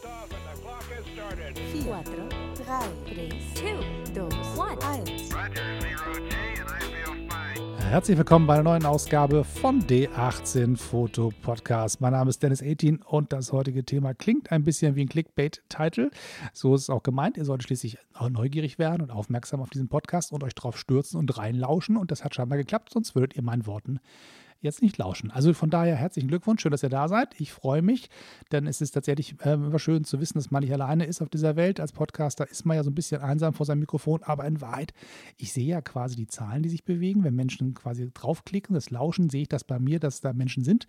4, 3, 3, 2, 2, 1. Roger, zero G, and I feel fine. Herzlich willkommen bei einer neuen Ausgabe von D18 Foto Podcast. Mein Name ist Dennis 18 und das heutige Thema klingt ein bisschen wie ein Clickbait-Titel. So ist es auch gemeint. Ihr solltet schließlich auch neugierig werden und aufmerksam auf diesen Podcast und euch drauf stürzen und reinlauschen. Und das hat scheinbar geklappt, sonst würdet ihr meinen Worten jetzt nicht lauschen. Also von daher herzlichen Glückwunsch, schön, dass ihr da seid. Ich freue mich, denn es ist tatsächlich äh, immer schön zu wissen, dass man nicht alleine ist auf dieser Welt. Als Podcaster ist man ja so ein bisschen einsam vor seinem Mikrofon, aber in Wahrheit, ich sehe ja quasi die Zahlen, die sich bewegen. Wenn Menschen quasi draufklicken, das Lauschen, sehe ich das bei mir, dass da Menschen sind.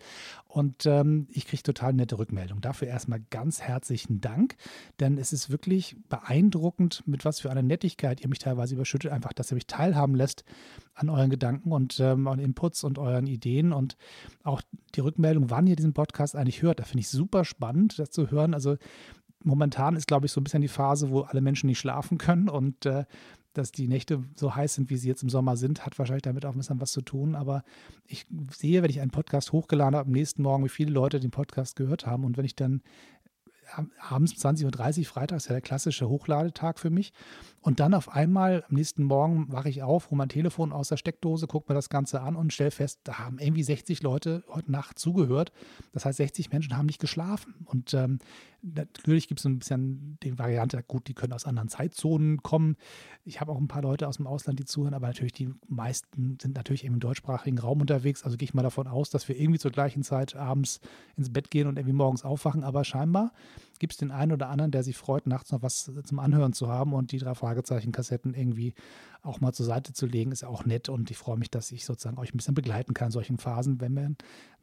Und ähm, ich kriege total nette Rückmeldungen. Dafür erstmal ganz herzlichen Dank, denn es ist wirklich beeindruckend, mit was für einer Nettigkeit ihr mich teilweise überschüttet. Einfach, dass ihr mich teilhaben lässt an euren Gedanken und ähm, Inputs und euren Ideen und auch die Rückmeldung, wann ihr diesen Podcast eigentlich hört. Da finde ich super spannend, das zu hören. Also momentan ist, glaube ich, so ein bisschen die Phase, wo alle Menschen nicht schlafen können und äh, dass die Nächte so heiß sind, wie sie jetzt im Sommer sind, hat wahrscheinlich damit auch ein bisschen was zu tun. Aber ich sehe, wenn ich einen Podcast hochgeladen habe, am nächsten Morgen, wie viele Leute den Podcast gehört haben. Und wenn ich dann abends 20.30 Uhr, Freitag ist ja der klassische Hochladetag für mich. Und dann auf einmal am nächsten Morgen wache ich auf, hole mein Telefon aus der Steckdose, gucke mir das Ganze an und stelle fest, da haben irgendwie 60 Leute heute Nacht zugehört. Das heißt, 60 Menschen haben nicht geschlafen. Und ähm, natürlich gibt es ein bisschen die Variante, gut, die können aus anderen Zeitzonen kommen. Ich habe auch ein paar Leute aus dem Ausland, die zuhören, aber natürlich die meisten sind natürlich eben im deutschsprachigen Raum unterwegs. Also gehe ich mal davon aus, dass wir irgendwie zur gleichen Zeit abends ins Bett gehen und irgendwie morgens aufwachen. Aber scheinbar gibt es den einen oder anderen, der sich freut, nachts noch was zum Anhören zu haben und die drei Fragezeichen-Kassetten irgendwie auch mal zur Seite zu legen, ist auch nett und ich freue mich, dass ich sozusagen euch ein bisschen begleiten kann in solchen Phasen, wenn man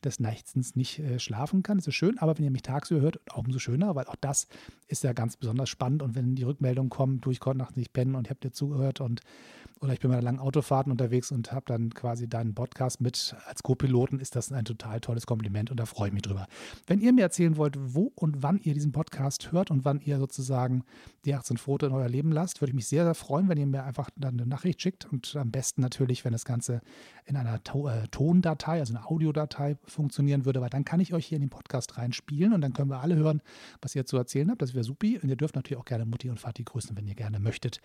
des Nächtens nicht äh, schlafen kann. Ist schön, aber wenn ihr mich tagsüber hört, auch umso schöner, weil auch das ist ja ganz besonders spannend und wenn die Rückmeldungen kommen, du, ich konnte nachts nicht pennen und ich habe dir zugehört und oder ich bin bei langen Autofahrten unterwegs und habe dann quasi deinen Podcast mit als Co-Piloten, ist das ein total tolles Kompliment und da freue ich mich drüber. Wenn ihr mir erzählen wollt, wo und wann ihr diesen Podcast hört und wann ihr sozusagen die 18 Foto in euer Leben lasst, würde ich mich sehr, sehr freuen, wenn ihr mir einfach dann eine Nachricht schickt und am besten natürlich, wenn das Ganze in einer to äh, Tondatei, also einer Audiodatei funktionieren würde, weil dann kann ich euch hier in den Podcast reinspielen und dann können wir alle hören, was ihr zu erzählen habt. Das wäre supi und ihr dürft natürlich auch gerne Mutti und Vati grüßen, wenn ihr gerne möchtet.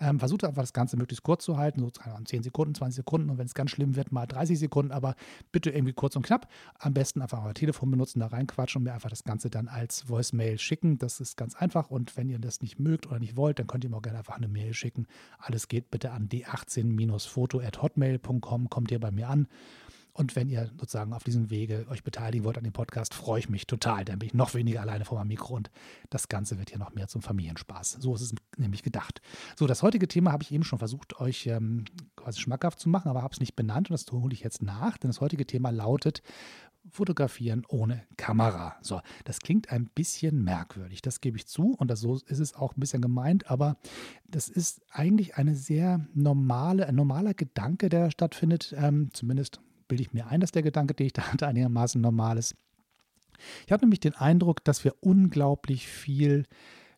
Ähm, versucht einfach das Ganze möglichst kurz zu halten, so 10 Sekunden, 20 Sekunden und wenn es ganz schlimm wird, mal 30 Sekunden, aber bitte irgendwie kurz und knapp. Am besten einfach euer Telefon benutzen, da reinquatschen und mir einfach das Ganze dann als Voicemail schicken. Das ist ganz einfach und wenn ihr das nicht mögt oder nicht wollt, dann könnt ihr mir auch gerne einfach eine Mail schicken. Alles geht bitte an d18-foto.hotmail.com, kommt ihr bei mir an. Und wenn ihr sozusagen auf diesem Wege euch beteiligen wollt an dem Podcast, freue ich mich total. Dann bin ich noch weniger alleine vor meinem Mikro und das Ganze wird hier noch mehr zum Familienspaß. So ist es nämlich gedacht. So, das heutige Thema habe ich eben schon versucht, euch ähm, quasi schmackhaft zu machen, aber habe es nicht benannt und das hole ich jetzt nach, denn das heutige Thema lautet Fotografieren ohne Kamera. So, das klingt ein bisschen merkwürdig, das gebe ich zu und das, so ist es auch ein bisschen gemeint, aber das ist eigentlich eine sehr normale, ein normaler Gedanke, der stattfindet, ähm, zumindest bilde ich mir ein, dass der Gedanke, den ich da hatte, einigermaßen normal ist. Ich habe nämlich den Eindruck, dass wir unglaublich viel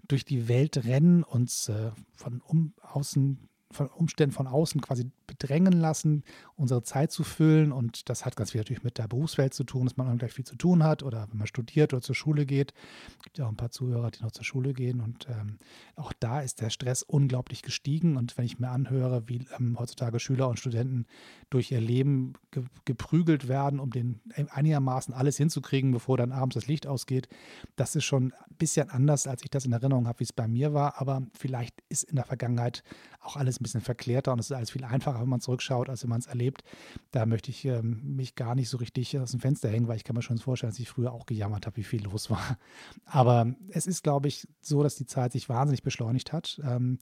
durch die Welt rennen, uns äh, von um, außen von Umständen von außen quasi bedrängen lassen, unsere Zeit zu füllen. Und das hat ganz viel natürlich mit der Berufswelt zu tun, dass man ungleich viel zu tun hat oder wenn man studiert oder zur Schule geht. Es gibt ja auch ein paar Zuhörer, die noch zur Schule gehen. Und ähm, auch da ist der Stress unglaublich gestiegen. Und wenn ich mir anhöre, wie ähm, heutzutage Schüler und Studenten durch ihr Leben ge geprügelt werden, um den einigermaßen alles hinzukriegen, bevor dann abends das Licht ausgeht, das ist schon ein bisschen anders, als ich das in Erinnerung habe, wie es bei mir war. Aber vielleicht ist in der Vergangenheit auch alles ein bisschen verklärter und es ist alles viel einfacher, wenn man zurückschaut, als wenn man es erlebt. Da möchte ich ähm, mich gar nicht so richtig aus dem Fenster hängen, weil ich kann mir schon vorstellen, dass ich früher auch gejammert habe, wie viel los war. Aber es ist, glaube ich, so, dass die Zeit sich wahnsinnig beschleunigt hat. Ähm,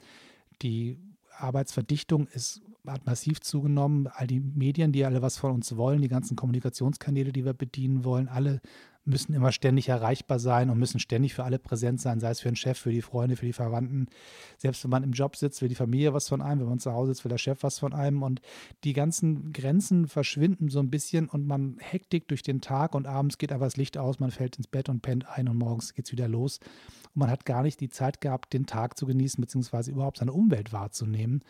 die Arbeitsverdichtung ist hat massiv zugenommen. All die Medien, die alle was von uns wollen, die ganzen Kommunikationskanäle, die wir bedienen wollen, alle müssen immer ständig erreichbar sein und müssen ständig für alle präsent sein, sei es für den Chef, für die Freunde, für die Verwandten. Selbst wenn man im Job sitzt, will die Familie was von einem, wenn man zu Hause sitzt, will der Chef was von einem. Und die ganzen Grenzen verschwinden so ein bisschen und man hektik durch den Tag und abends geht aber das Licht aus, man fällt ins Bett und pennt ein und morgens geht es wieder los. Und man hat gar nicht die Zeit gehabt, den Tag zu genießen, beziehungsweise überhaupt seine Umwelt wahrzunehmen.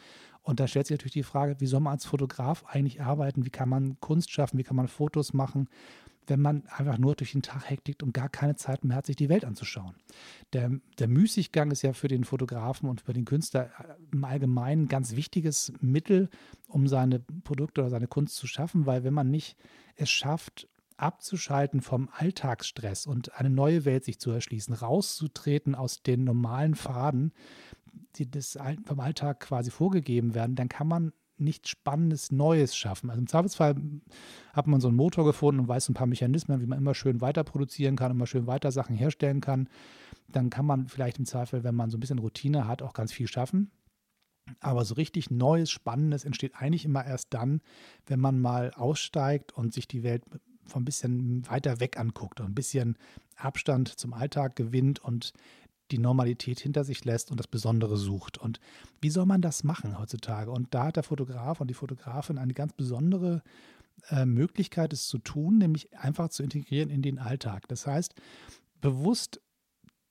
Und da stellt sich natürlich die Frage, wie soll man als Fotograf eigentlich arbeiten? Wie kann man Kunst schaffen? Wie kann man Fotos machen? Wenn man einfach nur durch den Tag hektigt und gar keine Zeit mehr hat, sich die Welt anzuschauen. Der, der Müßiggang ist ja für den Fotografen und für den Künstler im Allgemeinen ein ganz wichtiges Mittel, um seine Produkte oder seine Kunst zu schaffen, weil wenn man nicht es schafft, abzuschalten vom Alltagsstress und eine neue Welt sich zu erschließen, rauszutreten aus den normalen Faden, die des, vom Alltag quasi vorgegeben werden, dann kann man nichts Spannendes Neues schaffen. Also im Zweifelsfall hat man so einen Motor gefunden und weiß ein paar Mechanismen, wie man immer schön weiter produzieren kann, immer schön weiter Sachen herstellen kann. Dann kann man vielleicht im Zweifel, wenn man so ein bisschen Routine hat, auch ganz viel schaffen. Aber so richtig Neues, Spannendes entsteht eigentlich immer erst dann, wenn man mal aussteigt und sich die Welt von ein bisschen weiter weg anguckt und ein bisschen Abstand zum Alltag gewinnt und die Normalität hinter sich lässt und das Besondere sucht. Und wie soll man das machen heutzutage? Und da hat der Fotograf und die Fotografin eine ganz besondere äh, Möglichkeit, es zu tun, nämlich einfach zu integrieren in den Alltag. Das heißt, bewusst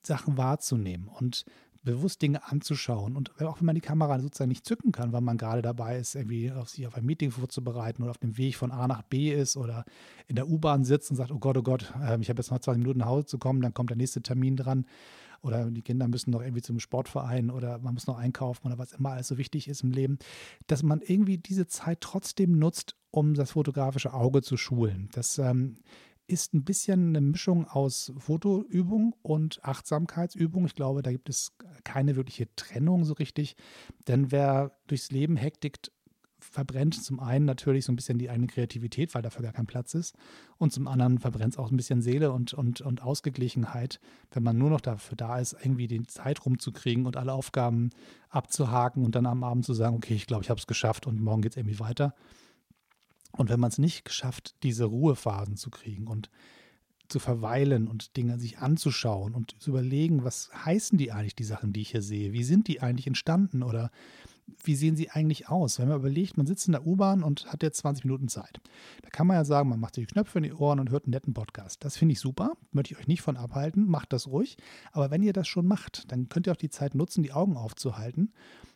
Sachen wahrzunehmen und bewusst Dinge anzuschauen. Und auch wenn man die Kamera sozusagen nicht zücken kann, weil man gerade dabei ist, irgendwie auf sich auf ein Meeting vorzubereiten oder auf dem Weg von A nach B ist oder in der U-Bahn sitzt und sagt, oh Gott, oh Gott, ähm, ich habe jetzt noch 20 Minuten nach Hause zu kommen, dann kommt der nächste Termin dran. Oder die Kinder müssen noch irgendwie zum Sportverein oder man muss noch einkaufen oder was immer alles so wichtig ist im Leben, dass man irgendwie diese Zeit trotzdem nutzt, um das fotografische Auge zu schulen. Das ähm, ist ein bisschen eine Mischung aus Fotoübung und Achtsamkeitsübung. Ich glaube, da gibt es keine wirkliche Trennung so richtig. Denn wer durchs Leben hektikt, verbrennt zum einen natürlich so ein bisschen die eigene Kreativität, weil dafür gar kein Platz ist. Und zum anderen verbrennt es auch ein bisschen Seele und, und, und Ausgeglichenheit, wenn man nur noch dafür da ist, irgendwie die Zeit rumzukriegen und alle Aufgaben abzuhaken und dann am Abend zu sagen, okay, ich glaube, ich habe es geschafft und morgen geht es irgendwie weiter. Und wenn man es nicht geschafft, diese Ruhephasen zu kriegen und zu verweilen und Dinge sich anzuschauen und zu überlegen, was heißen die eigentlich, die Sachen, die ich hier sehe? Wie sind die eigentlich entstanden oder wie sehen sie eigentlich aus? Wenn man überlegt, man sitzt in der U-Bahn und hat jetzt 20 Minuten Zeit. Da kann man ja sagen, man macht sich die Knöpfe in die Ohren und hört einen netten Podcast. Das finde ich super, möchte ich euch nicht von abhalten, macht das ruhig. Aber wenn ihr das schon macht, dann könnt ihr auch die Zeit nutzen, die Augen aufzuhalten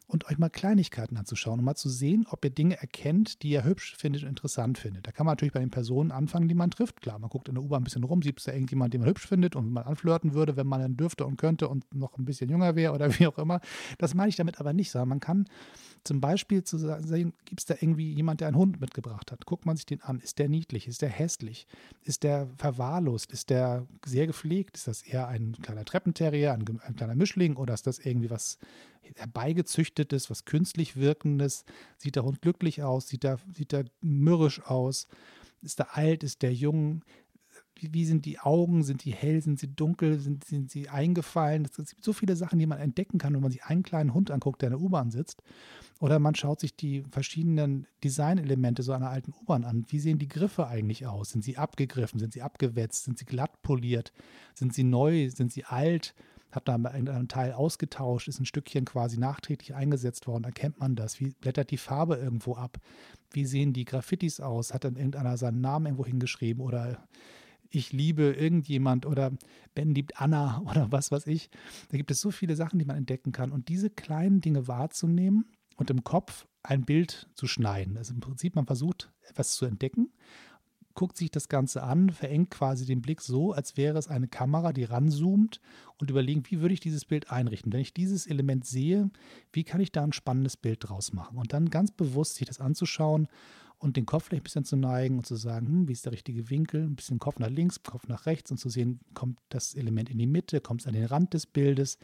und euch mal Kleinigkeiten anzuschauen und mal zu sehen, ob ihr Dinge erkennt, die ihr hübsch findet und interessant findet. Da kann man natürlich bei den Personen anfangen, die man trifft. Klar, man guckt in der U-Bahn ein bisschen rum, sieht es da irgendjemand, den man hübsch findet und man anflirten würde, wenn man dann dürfte und könnte und noch ein bisschen jünger wäre oder wie auch immer. Das meine ich damit aber nicht, sondern man kann zum Beispiel zu sehen, gibt es da irgendwie jemand, der einen Hund mitgebracht hat? Guckt man sich den an. Ist der niedlich? Ist der hässlich? Ist der verwahrlost? Ist der sehr gepflegt? Ist das eher ein kleiner Treppenterrier, ein, ein kleiner Mischling oder ist das irgendwie was herbeigezüchtetes, was künstlich wirkendes? Sieht der Hund glücklich aus? Sieht er, sieht mürrisch aus? Ist er alt? Ist der jung? Wie, wie, sind die Augen? Sind die hell? Sind sie dunkel? Sind, sind sie eingefallen? Es gibt so viele Sachen, die man entdecken kann, wenn man sich einen kleinen Hund anguckt, der in der U-Bahn sitzt. Oder man schaut sich die verschiedenen Designelemente so einer alten U-Bahn an. Wie sehen die Griffe eigentlich aus? Sind sie abgegriffen? Sind sie abgewetzt? Sind sie glatt poliert? Sind sie neu? Sind sie alt? Hat da einen Teil ausgetauscht? Ist ein Stückchen quasi nachträglich eingesetzt worden? Erkennt man das? Wie blättert die Farbe irgendwo ab? Wie sehen die Graffitis aus? Hat dann irgendeiner seinen Namen irgendwo hingeschrieben? Oder ich liebe irgendjemand oder Ben liebt Anna oder was weiß ich. Da gibt es so viele Sachen, die man entdecken kann. Und diese kleinen Dinge wahrzunehmen und im Kopf ein Bild zu schneiden. Also im Prinzip, man versucht etwas zu entdecken, guckt sich das Ganze an, verengt quasi den Blick so, als wäre es eine Kamera, die ranzoomt und überlegt, wie würde ich dieses Bild einrichten. Wenn ich dieses Element sehe, wie kann ich da ein spannendes Bild draus machen? Und dann ganz bewusst sich das anzuschauen und den Kopf vielleicht ein bisschen zu neigen und zu sagen, hm, wie ist der richtige Winkel, ein bisschen Kopf nach links, Kopf nach rechts und zu sehen, kommt das Element in die Mitte, kommt es an den Rand des Bildes.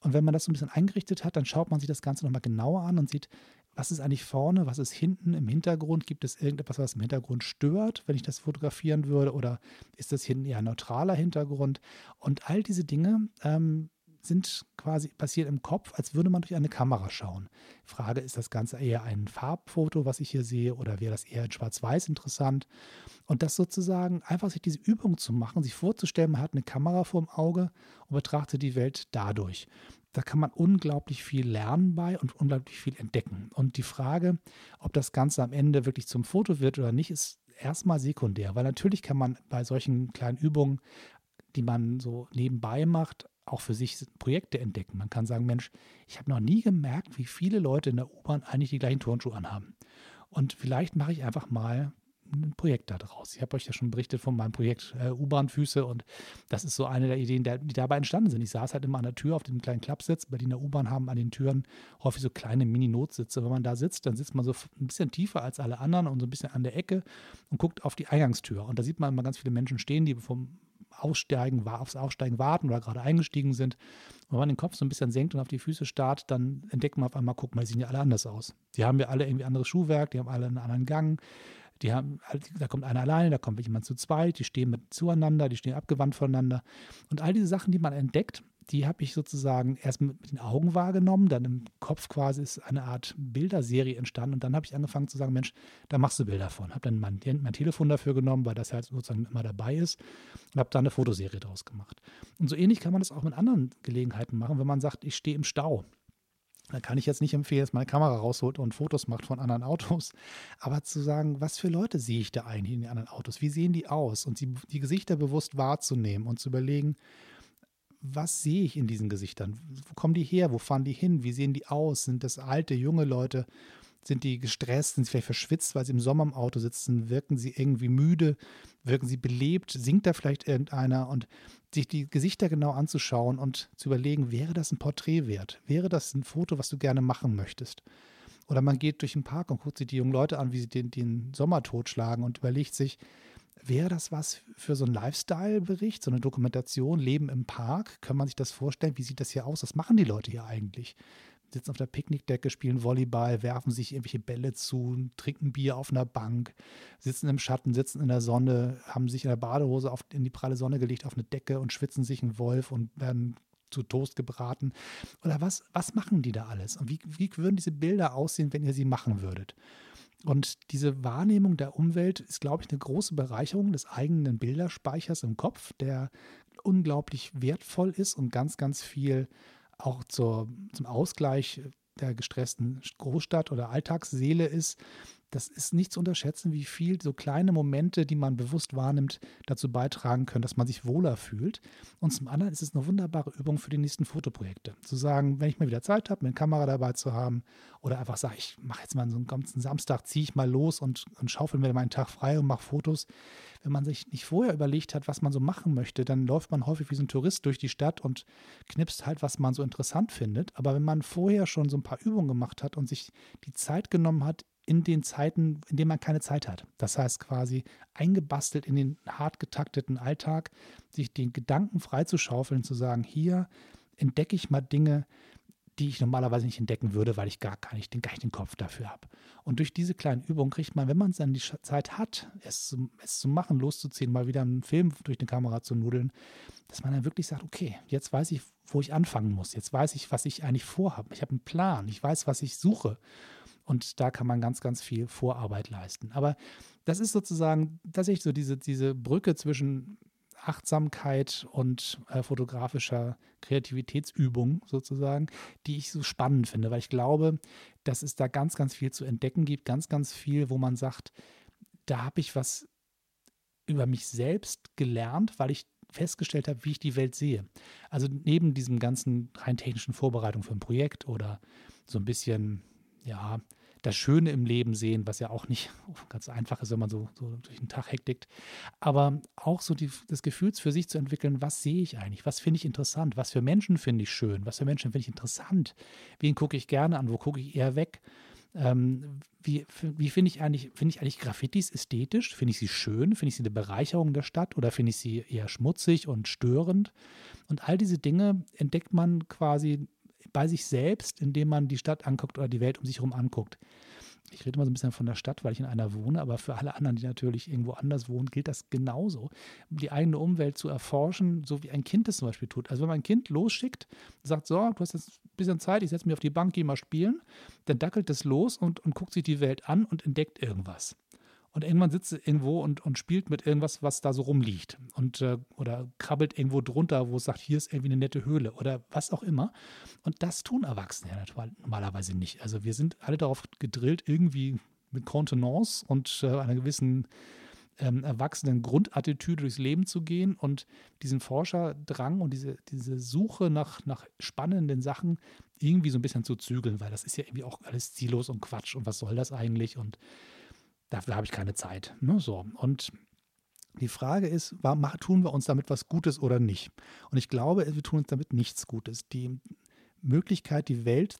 Und wenn man das so ein bisschen eingerichtet hat, dann schaut man sich das Ganze nochmal genauer an und sieht, was ist eigentlich vorne, was ist hinten im Hintergrund? Gibt es irgendetwas, was im Hintergrund stört, wenn ich das fotografieren würde? Oder ist das hinten eher ein neutraler Hintergrund? Und all diese Dinge ähm, sind quasi passiert im Kopf, als würde man durch eine Kamera schauen. Frage, ist das Ganze eher ein Farbfoto, was ich hier sehe, oder wäre das eher in Schwarz-Weiß interessant? Und das sozusagen einfach sich diese Übung zu machen, sich vorzustellen, man hat eine Kamera vorm Auge und betrachtet die Welt dadurch. Da kann man unglaublich viel lernen bei und unglaublich viel entdecken. Und die Frage, ob das Ganze am Ende wirklich zum Foto wird oder nicht, ist erstmal sekundär, weil natürlich kann man bei solchen kleinen Übungen, die man so nebenbei macht, auch für sich Projekte entdecken. Man kann sagen, Mensch, ich habe noch nie gemerkt, wie viele Leute in der U-Bahn eigentlich die gleichen Turnschuhe anhaben. Und vielleicht mache ich einfach mal ein Projekt daraus. Ich habe euch ja schon berichtet von meinem Projekt äh, U-Bahn-Füße und das ist so eine der Ideen, die dabei entstanden sind. Ich saß halt immer an der Tür auf dem kleinen Klappsitz. Berliner U-Bahn haben an den Türen häufig so kleine Mini-Notsitze. Wenn man da sitzt, dann sitzt man so ein bisschen tiefer als alle anderen und so ein bisschen an der Ecke und guckt auf die Eingangstür. Und da sieht man immer ganz viele Menschen stehen, die vom Aussteigen, aufs Aussteigen warten oder gerade eingestiegen sind. Und wenn man den Kopf so ein bisschen senkt und auf die Füße starrt, dann entdeckt man auf einmal, guck mal, die sehen ja alle anders aus. Die haben ja alle irgendwie anderes Schuhwerk, die haben alle einen anderen Gang. Die haben, da kommt einer alleine, da kommt jemand zu zweit, die stehen mit zueinander, die stehen abgewandt voneinander. Und all diese Sachen, die man entdeckt, die habe ich sozusagen erst mit, den Augen wahrgenommen, dann im Kopf quasi ist eine Art Bilderserie entstanden und dann habe ich angefangen zu sagen, Mensch, da machst du Bilder von. Habe dann mein, mein Telefon dafür genommen, weil das halt sozusagen immer dabei ist und habe da eine Fotoserie draus gemacht. Und so ähnlich kann man das auch mit anderen Gelegenheiten machen, wenn man sagt, ich stehe im Stau. Da kann ich jetzt nicht empfehlen, dass man eine Kamera rausholt und Fotos macht von anderen Autos. Aber zu sagen, was für Leute sehe ich da eigentlich in den anderen Autos? Wie sehen die aus? Und die, die Gesichter bewusst wahrzunehmen und zu überlegen, was sehe ich in diesen Gesichtern? Wo kommen die her? Wo fahren die hin? Wie sehen die aus? Sind das alte, junge Leute? Sind die gestresst? Sind sie vielleicht verschwitzt, weil sie im Sommer im Auto sitzen? Wirken sie irgendwie müde? Wirken sie belebt? Singt da vielleicht irgendeiner? Und sich die Gesichter genau anzuschauen und zu überlegen, wäre das ein Porträt wert? Wäre das ein Foto, was du gerne machen möchtest? Oder man geht durch den Park und guckt sich die jungen Leute an, wie sie den, den Sommer totschlagen und überlegt sich, Wäre das was für so einen Lifestyle-Bericht, so eine Dokumentation, Leben im Park? Kann man sich das vorstellen? Wie sieht das hier aus? Was machen die Leute hier eigentlich? Sitzen auf der Picknickdecke, spielen Volleyball, werfen sich irgendwelche Bälle zu, trinken Bier auf einer Bank, sitzen im Schatten, sitzen in der Sonne, haben sich in der Badehose auf, in die pralle Sonne gelegt auf eine Decke und schwitzen sich einen Wolf und werden zu Toast gebraten. Oder was, was machen die da alles? Und wie, wie würden diese Bilder aussehen, wenn ihr sie machen würdet? Und diese Wahrnehmung der Umwelt ist, glaube ich, eine große Bereicherung des eigenen Bilderspeichers im Kopf, der unglaublich wertvoll ist und ganz, ganz viel auch zur, zum Ausgleich der gestressten Großstadt oder Alltagsseele ist das ist nicht zu unterschätzen, wie viel so kleine Momente, die man bewusst wahrnimmt, dazu beitragen können, dass man sich wohler fühlt. Und zum anderen ist es eine wunderbare Übung für die nächsten Fotoprojekte. Zu sagen, wenn ich mal wieder Zeit habe, eine Kamera dabei zu haben oder einfach sage, ich mache jetzt mal so einen ganzen Samstag, ziehe ich mal los und, und schaufel mir meinen Tag frei und mache Fotos. Wenn man sich nicht vorher überlegt hat, was man so machen möchte, dann läuft man häufig wie so ein Tourist durch die Stadt und knipst halt, was man so interessant findet. Aber wenn man vorher schon so ein paar Übungen gemacht hat und sich die Zeit genommen hat, in den Zeiten, in denen man keine Zeit hat. Das heißt quasi eingebastelt in den hart getakteten Alltag, sich den Gedanken freizuschaufeln, zu sagen, hier entdecke ich mal Dinge, die ich normalerweise nicht entdecken würde, weil ich gar, gar, nicht, den, gar nicht den Kopf dafür habe. Und durch diese kleinen Übungen kriegt man, wenn man dann die Zeit hat, es zu, es zu machen, loszuziehen, mal wieder einen Film durch eine Kamera zu nudeln, dass man dann wirklich sagt, okay, jetzt weiß ich, wo ich anfangen muss. Jetzt weiß ich, was ich eigentlich vorhabe. Ich habe einen Plan. Ich weiß, was ich suche. Und da kann man ganz, ganz viel Vorarbeit leisten. Aber das ist sozusagen tatsächlich so diese, diese Brücke zwischen Achtsamkeit und äh, fotografischer Kreativitätsübung sozusagen, die ich so spannend finde, weil ich glaube, dass es da ganz, ganz viel zu entdecken gibt, ganz, ganz viel, wo man sagt, da habe ich was über mich selbst gelernt, weil ich festgestellt habe, wie ich die Welt sehe. Also neben diesem ganzen rein technischen Vorbereitung für ein Projekt oder so ein bisschen, ja, das Schöne im Leben sehen, was ja auch nicht ganz einfach ist, wenn man so, so durch den Tag hektikt. Aber auch so die, das Gefühl für sich zu entwickeln, was sehe ich eigentlich, was finde ich interessant, was für Menschen finde ich schön, was für Menschen finde ich interessant, wen gucke ich gerne an, wo gucke ich eher weg. Ähm, wie, wie finde ich eigentlich, finde ich eigentlich Graffitis ästhetisch? Finde ich sie schön? Finde ich sie eine Bereicherung der Stadt oder finde ich sie eher schmutzig und störend? Und all diese Dinge entdeckt man quasi bei sich selbst, indem man die Stadt anguckt oder die Welt um sich herum anguckt. Ich rede mal so ein bisschen von der Stadt, weil ich in einer wohne, aber für alle anderen, die natürlich irgendwo anders wohnen, gilt das genauso. Die eigene Umwelt zu erforschen, so wie ein Kind es zum Beispiel tut. Also wenn man ein Kind losschickt, sagt, so, du hast jetzt ein bisschen Zeit, ich setze mich auf die Bank, gehe mal spielen, dann dackelt es los und, und guckt sich die Welt an und entdeckt irgendwas. Und irgendwann sitzt sie irgendwo und, und spielt mit irgendwas, was da so rumliegt. Und, äh, oder krabbelt irgendwo drunter, wo es sagt, hier ist irgendwie eine nette Höhle oder was auch immer. Und das tun Erwachsene ja normalerweise nicht. Also wir sind alle darauf gedrillt, irgendwie mit Kontenance und äh, einer gewissen ähm, erwachsenen Grundattitüde durchs Leben zu gehen und diesen Forscherdrang und diese, diese Suche nach, nach spannenden Sachen irgendwie so ein bisschen zu zügeln, weil das ist ja irgendwie auch alles ziellos und Quatsch und was soll das eigentlich und dafür habe ich keine Zeit. Ne? So. Und die Frage ist, war, tun wir uns damit was Gutes oder nicht? Und ich glaube, wir tun uns damit nichts Gutes. Die Möglichkeit, die Welt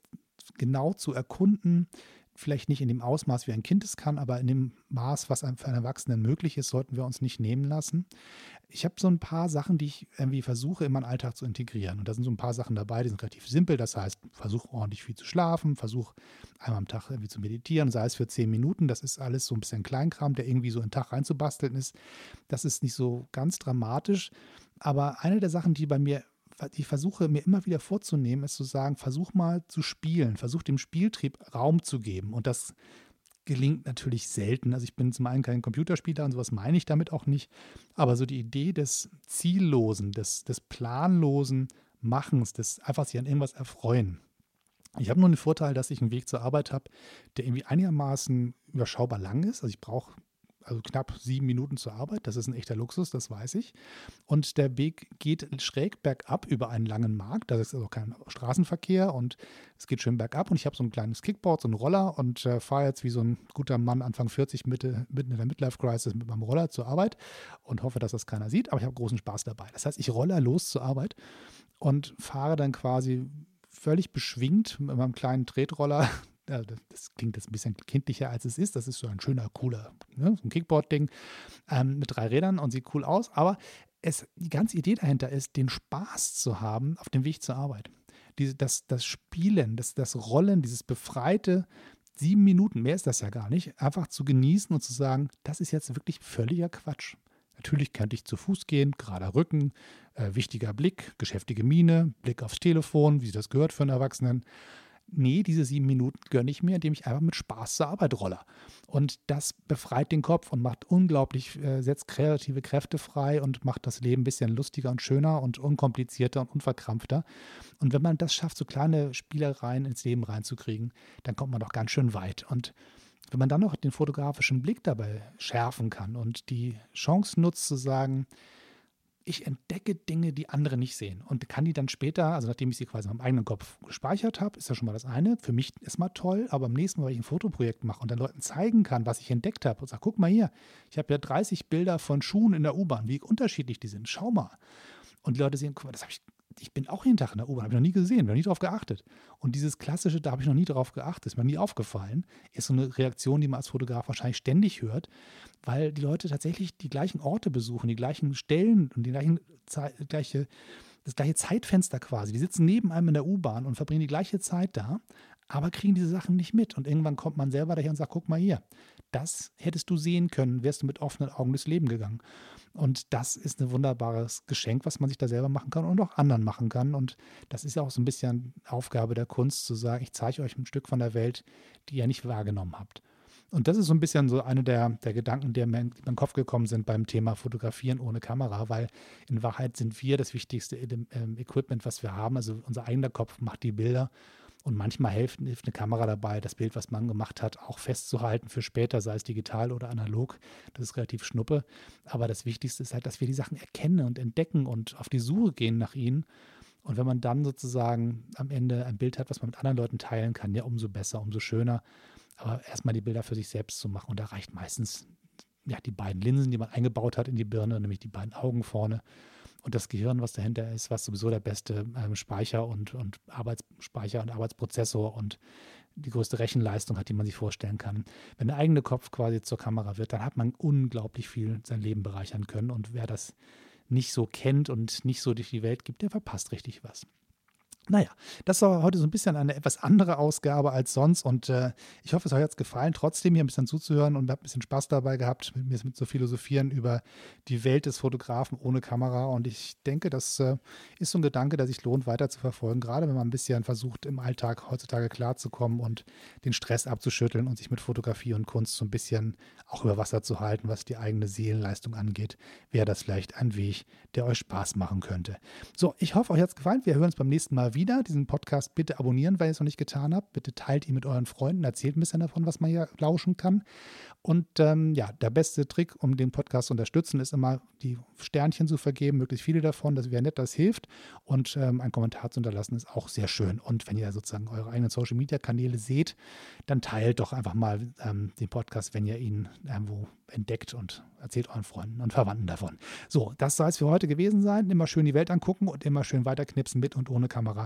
genau zu erkunden, vielleicht nicht in dem Ausmaß, wie ein Kind es kann, aber in dem Maß, was für einen Erwachsenen möglich ist, sollten wir uns nicht nehmen lassen. Ich habe so ein paar Sachen, die ich irgendwie versuche, in meinen Alltag zu integrieren. Und da sind so ein paar Sachen dabei, die sind relativ simpel. Das heißt, versuche ordentlich viel zu schlafen, versuche einmal am Tag irgendwie zu meditieren, sei es für zehn Minuten. Das ist alles so ein bisschen Kleinkram, der irgendwie so in den Tag reinzubasteln ist. Das ist nicht so ganz dramatisch. Aber eine der Sachen, die bei mir ich versuche mir immer wieder vorzunehmen, ist zu sagen, versuch mal zu spielen, versuch dem Spieltrieb Raum zu geben. Und das gelingt natürlich selten. Also ich bin zum einen kein Computerspieler und sowas meine ich damit auch nicht. Aber so die Idee des Ziellosen, des, des planlosen Machens, des einfach sich an irgendwas erfreuen. Ich habe nur den Vorteil, dass ich einen Weg zur Arbeit habe, der irgendwie einigermaßen überschaubar lang ist. Also ich brauche also knapp sieben Minuten zur Arbeit. Das ist ein echter Luxus, das weiß ich. Und der Weg geht schräg bergab über einen langen Markt. Da ist also kein Straßenverkehr und es geht schön bergab. Und ich habe so ein kleines Kickboard, so einen Roller und äh, fahre jetzt wie so ein guter Mann Anfang 40 Mitte, mitten in der Midlife-Crisis mit meinem Roller zur Arbeit und hoffe, dass das keiner sieht. Aber ich habe großen Spaß dabei. Das heißt, ich rolle los zur Arbeit und fahre dann quasi völlig beschwingt mit meinem kleinen Tretroller das klingt jetzt ein bisschen kindlicher als es ist. Das ist so ein schöner, cooler, ne, so Kickboard-Ding ähm, mit drei Rädern und sieht cool aus. Aber es, die ganze Idee dahinter ist, den Spaß zu haben auf dem Weg zur Arbeit. Diese, das, das Spielen, das, das Rollen, dieses befreite sieben Minuten, mehr ist das ja gar nicht, einfach zu genießen und zu sagen, das ist jetzt wirklich völliger Quatsch. Natürlich könnte ich zu Fuß gehen, gerader Rücken, äh, wichtiger Blick, geschäftige Miene, Blick aufs Telefon, wie das gehört für einen Erwachsenen nee, diese sieben Minuten gönne ich mir, indem ich einfach mit Spaß zur Arbeit rolle. Und das befreit den Kopf und macht unglaublich, äh, setzt kreative Kräfte frei und macht das Leben ein bisschen lustiger und schöner und unkomplizierter und unverkrampfter. Und wenn man das schafft, so kleine Spielereien ins Leben reinzukriegen, dann kommt man doch ganz schön weit. Und wenn man dann noch den fotografischen Blick dabei schärfen kann und die Chance nutzt zu sagen, ich entdecke Dinge, die andere nicht sehen und kann die dann später, also nachdem ich sie quasi in meinem eigenen Kopf gespeichert habe, ist ja schon mal das eine. Für mich ist mal toll, aber am nächsten Mal, wenn ich ein Fotoprojekt mache und dann Leuten zeigen kann, was ich entdeckt habe und sage, guck mal hier, ich habe ja 30 Bilder von Schuhen in der U-Bahn, wie unterschiedlich die sind, schau mal. Und die Leute sehen, guck mal, das habe ich ich bin auch jeden Tag in der U-Bahn, habe ich noch nie gesehen, habe noch nie darauf geachtet. Und dieses klassische, da habe ich noch nie darauf geachtet, ist mir nie aufgefallen, ist so eine Reaktion, die man als Fotograf wahrscheinlich ständig hört, weil die Leute tatsächlich die gleichen Orte besuchen, die gleichen Stellen und die gleichen, gleiche, das gleiche Zeitfenster quasi. Die sitzen neben einem in der U-Bahn und verbringen die gleiche Zeit da, aber kriegen diese Sachen nicht mit. Und irgendwann kommt man selber daher und sagt, guck mal hier, das hättest du sehen können, wärst du mit offenen Augen durchs Leben gegangen. Und das ist ein wunderbares Geschenk, was man sich da selber machen kann und auch anderen machen kann. Und das ist ja auch so ein bisschen Aufgabe der Kunst, zu sagen, ich zeige euch ein Stück von der Welt, die ihr nicht wahrgenommen habt. Und das ist so ein bisschen so eine der, der Gedanken, die mir in den Kopf gekommen sind beim Thema Fotografieren ohne Kamera, weil in Wahrheit sind wir das wichtigste ähm, Equipment, was wir haben. Also unser eigener Kopf macht die Bilder und manchmal hilft, hilft eine Kamera dabei, das Bild, was man gemacht hat, auch festzuhalten für später, sei es digital oder analog. Das ist relativ schnuppe. Aber das Wichtigste ist halt, dass wir die Sachen erkennen und entdecken und auf die Suche gehen nach ihnen. Und wenn man dann sozusagen am Ende ein Bild hat, was man mit anderen Leuten teilen kann, ja, umso besser, umso schöner. Aber erstmal die Bilder für sich selbst zu machen. Und da reicht meistens ja, die beiden Linsen, die man eingebaut hat in die Birne, nämlich die beiden Augen vorne und das Gehirn, was dahinter ist, was sowieso der beste ähm, Speicher und, und Arbeitsspeicher und Arbeitsprozessor und die größte Rechenleistung hat, die man sich vorstellen kann. Wenn der eigene Kopf quasi zur Kamera wird, dann hat man unglaublich viel sein Leben bereichern können. Und wer das nicht so kennt und nicht so durch die Welt gibt, der verpasst richtig was. Naja, das war heute so ein bisschen eine etwas andere Ausgabe als sonst und äh, ich hoffe, es hat euch gefallen, trotzdem hier ein bisschen zuzuhören und habe ein bisschen Spaß dabei gehabt, mit mir zu philosophieren über die Welt des Fotografen ohne Kamera und ich denke, das äh, ist so ein Gedanke, der sich lohnt weiter zu verfolgen, gerade wenn man ein bisschen versucht, im Alltag heutzutage klarzukommen und den Stress abzuschütteln und sich mit Fotografie und Kunst so ein bisschen auch über Wasser zu halten, was die eigene Seelenleistung angeht, wäre das vielleicht ein Weg, der euch Spaß machen könnte. So, ich hoffe, euch hat es gefallen. Wir hören uns beim nächsten Mal wieder wieder. Diesen Podcast bitte abonnieren, wenn ihr es noch nicht getan habt. Bitte teilt ihn mit euren Freunden, erzählt ein bisschen davon, was man hier lauschen kann. Und ähm, ja, der beste Trick, um den Podcast zu unterstützen, ist immer die Sternchen zu vergeben, möglichst viele davon. Das wäre nett, das hilft. Und ähm, einen Kommentar zu hinterlassen ist auch sehr schön. Und wenn ihr sozusagen eure eigenen Social Media Kanäle seht, dann teilt doch einfach mal ähm, den Podcast, wenn ihr ihn irgendwo entdeckt und erzählt euren Freunden und Verwandten davon. So, das soll es für heute gewesen sein. Immer schön die Welt angucken und immer schön weiterknipsen mit und ohne Kamera.